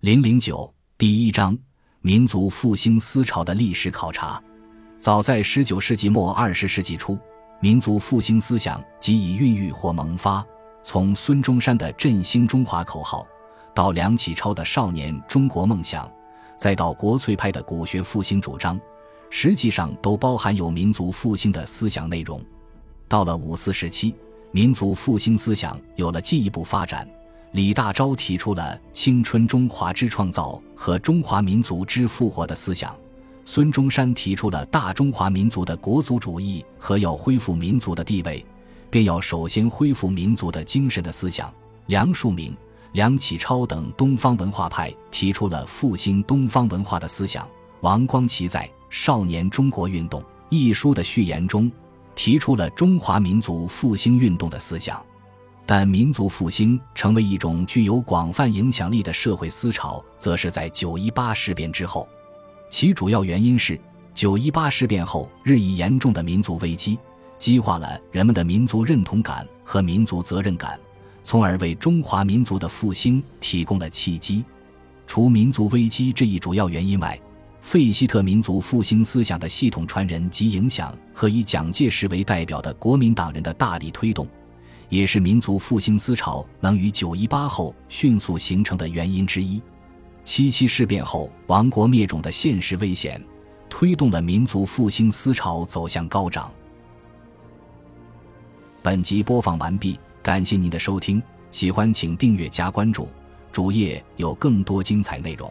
零零九第一章：民族复兴思潮的历史考察。早在十九世纪末二十世纪初，民族复兴思想即已孕育或萌发。从孙中山的振兴中华口号，到梁启超的少年中国梦想，再到国粹派的古学复兴主张，实际上都包含有民族复兴的思想内容。到了五四时期，民族复兴思想有了进一步发展。李大钊提出了“青春中华之创造”和“中华民族之复活”的思想，孙中山提出了大中华民族的国族主义和要恢复民族的地位，便要首先恢复民族的精神的思想。梁漱溟、梁启超等东方文化派提出了复兴东方文化的思想。王光奇在《少年中国运动》一书的序言中，提出了中华民族复兴运动的思想。但民族复兴成为一种具有广泛影响力的社会思潮，则是在九一八事变之后。其主要原因是九一八事变后日益严重的民族危机，激化了人们的民族认同感和民族责任感，从而为中华民族的复兴提供了契机。除民族危机这一主要原因外，费希特民族复兴思想的系统传人及影响，和以蒋介石为代表的国民党人的大力推动。也是民族复兴思潮能于九一八后迅速形成的原因之一。七七事变后亡国灭种的现实危险，推动了民族复兴思潮走向高涨。本集播放完毕，感谢您的收听，喜欢请订阅加关注，主页有更多精彩内容。